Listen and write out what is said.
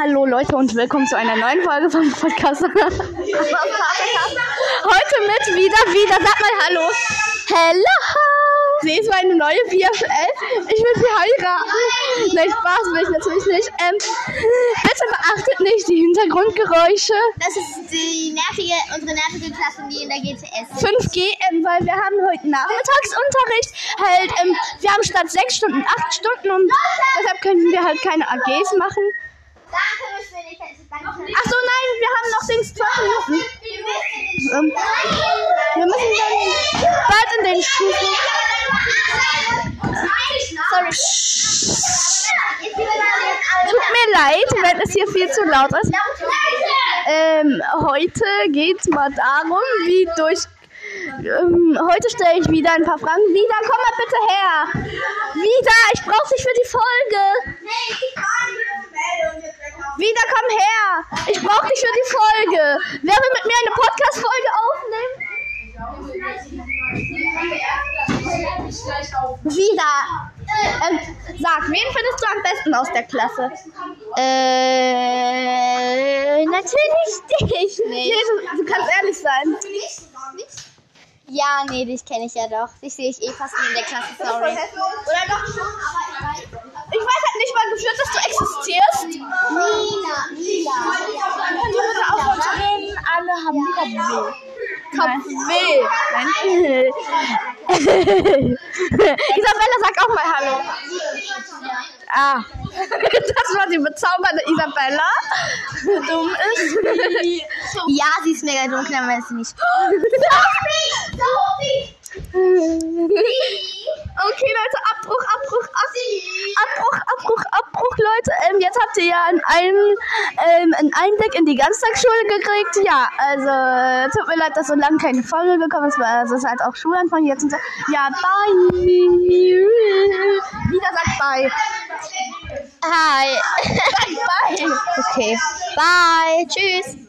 Hallo Leute und willkommen zu einer neuen Folge vom Podcast. Heute mit wieder, wieder, sag mal Hallo. Hello. Sie ist meine neue BFF. Ich will sie heiraten. Nein, Spaß will ich natürlich nicht. Ähm, bitte beachtet nicht die Hintergrundgeräusche. Das ist die nervige, unsere nervige Klasse, die in der GTS ist. 5G, ähm, weil wir haben heute Nachmittagsunterricht. Halt, ähm, wir haben statt sechs Stunden acht Stunden und deshalb können wir halt keine AGs machen. Ähm, wir müssen dann bald in den Stufen. Sorry. Tut mir leid, wenn es hier viel zu laut ist. Ähm, heute geht es mal darum, wie durch. Ähm, heute stelle ich wieder ein paar Fragen. Wieder, komm mal bitte her. Wieder, ich brauche dich für die Folge. Komm her. Ich brauche dich für die Folge. Wer will mit mir eine Podcast-Folge aufnehmen? Wieder. Ähm, sag, wen findest du am besten aus der Klasse? Äh, natürlich dich Nee, nicht. du, du kannst ehrlich sein. Ja, nee, dich kenne ich ja doch. Dich sehe ich eh fast nie in der Klasse, sorry. Oder doch schon, aber ich weiß halt nicht mal gefühlt, dass du existierst. Nina, Nina. Können wir bitte aufhören zu reden? Alle Kopfweh. Kopfweh. Isabella, sag auch mal Hallo. Ah. Das war die bezaubernde Isabella. Dumm ist. Ja, sie ist mega dunkel, aber ist sie nicht. Okay, Leute. Ähm, jetzt habt ihr ja einen, ähm, einen Einblick in die Ganztagsschule gekriegt. Ja, also äh, tut mir leid, dass so lange keine Folge gekommen ist, weil es ist halt auch Schulanfang jetzt und so. Ja, bye. Wieder sagt bye. Hi. Sag bye. Okay. Bye. Tschüss.